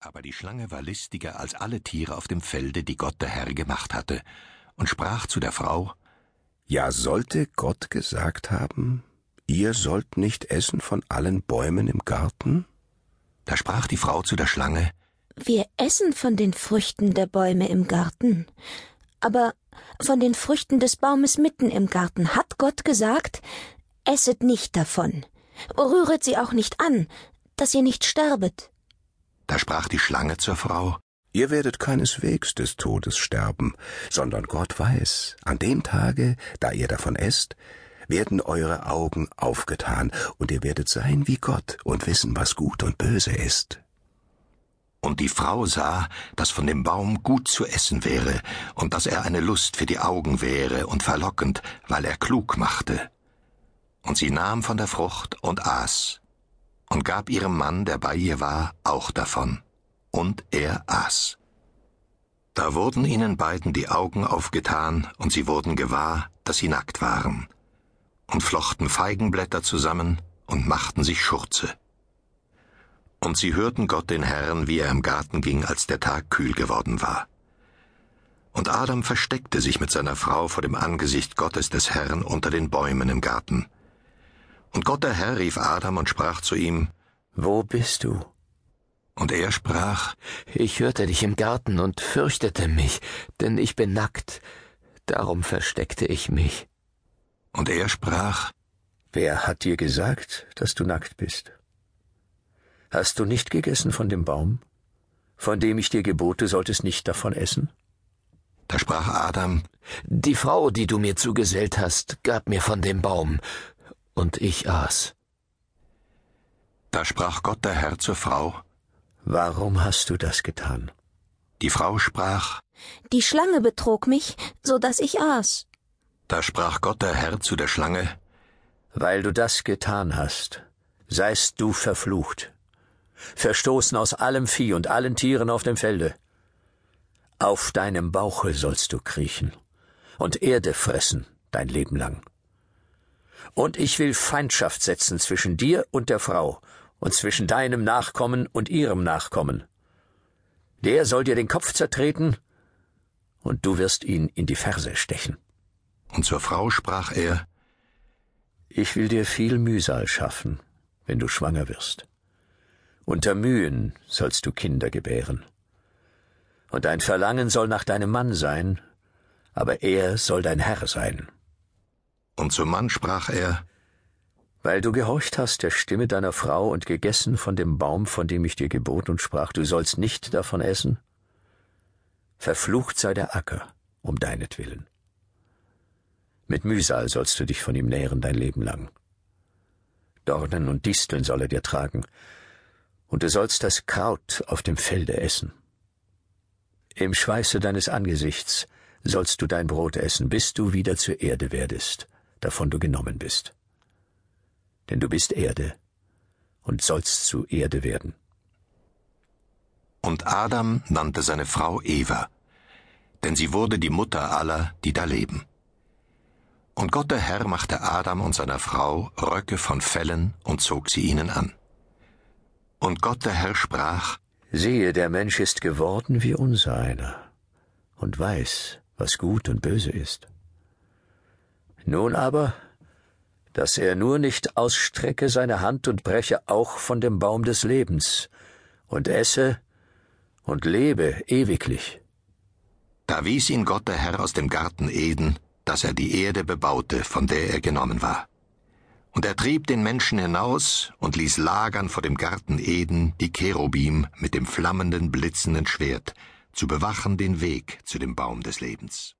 Aber die Schlange war listiger als alle Tiere auf dem Felde, die Gott der Herr gemacht hatte, und sprach zu der Frau Ja sollte Gott gesagt haben, ihr sollt nicht essen von allen Bäumen im Garten? Da sprach die Frau zu der Schlange Wir essen von den Früchten der Bäume im Garten, aber von den Früchten des Baumes mitten im Garten hat Gott gesagt, esset nicht davon, rühret sie auch nicht an, dass ihr nicht sterbet. Da sprach die Schlange zur Frau Ihr werdet keineswegs des Todes sterben, sondern Gott weiß, an dem Tage, da ihr davon esst, werden eure Augen aufgetan, und ihr werdet sein wie Gott und wissen, was gut und böse ist. Und die Frau sah, dass von dem Baum gut zu essen wäre, und dass er eine Lust für die Augen wäre und verlockend, weil er klug machte. Und sie nahm von der Frucht und aß und gab ihrem Mann, der bei ihr war, auch davon, und er aß. Da wurden ihnen beiden die Augen aufgetan, und sie wurden gewahr, dass sie nackt waren, und flochten Feigenblätter zusammen und machten sich Schurze. Und sie hörten Gott den Herrn, wie er im Garten ging, als der Tag kühl geworden war. Und Adam versteckte sich mit seiner Frau vor dem Angesicht Gottes des Herrn unter den Bäumen im Garten. Und Gott der Herr rief Adam und sprach zu ihm, Wo bist du? Und er sprach, Ich hörte dich im Garten und fürchtete mich, denn ich bin nackt, darum versteckte ich mich. Und er sprach, Wer hat dir gesagt, dass du nackt bist? Hast du nicht gegessen von dem Baum, von dem ich dir gebot, du solltest nicht davon essen? Da sprach Adam, Die Frau, die du mir zugesellt hast, gab mir von dem Baum, und ich aß. Da sprach Gott der Herr zur Frau, Warum hast du das getan? Die Frau sprach, Die Schlange betrog mich, so dass ich aß. Da sprach Gott der Herr zu der Schlange, Weil du das getan hast, seist du verflucht, verstoßen aus allem Vieh und allen Tieren auf dem Felde. Auf deinem Bauche sollst du kriechen und Erde fressen dein Leben lang. Und ich will Feindschaft setzen zwischen dir und der Frau und zwischen deinem Nachkommen und ihrem Nachkommen. Der soll dir den Kopf zertreten, und du wirst ihn in die Ferse stechen. und zur Frau sprach er, Ich will dir viel Mühsal schaffen, wenn du schwanger wirst. Unter Mühen sollst du Kinder gebären. Und dein Verlangen soll nach deinem Mann sein, aber er soll dein Herr sein. Und zum Mann sprach er, Weil du gehorcht hast der Stimme deiner Frau und gegessen von dem Baum, von dem ich dir gebot und sprach, du sollst nicht davon essen, verflucht sei der Acker um deinetwillen. Mit Mühsal sollst du dich von ihm nähren dein Leben lang. Dornen und Disteln soll er dir tragen, und du sollst das Kraut auf dem Felde essen. Im Schweiße deines Angesichts sollst du dein Brot essen, bis du wieder zur Erde werdest, davon du genommen bist. Denn du bist Erde und sollst zu Erde werden. und Adam nannte seine Frau Eva, denn sie wurde die Mutter aller, die da leben. Und Gott der Herr machte Adam und seiner Frau Röcke von Fellen und zog sie ihnen an. Und Gott der Herr sprach, Siehe, der Mensch ist geworden wie unser einer und weiß, was gut und böse ist. Nun aber, dass er nur nicht ausstrecke seine Hand und breche auch von dem Baum des Lebens und esse und lebe ewiglich. Da wies ihn Gott der Herr aus dem Garten Eden, dass er die Erde bebaute, von der er genommen war. Und er trieb den Menschen hinaus und ließ lagern vor dem Garten Eden die Cherubim mit dem flammenden, blitzenden Schwert, zu bewachen den Weg zu dem Baum des Lebens.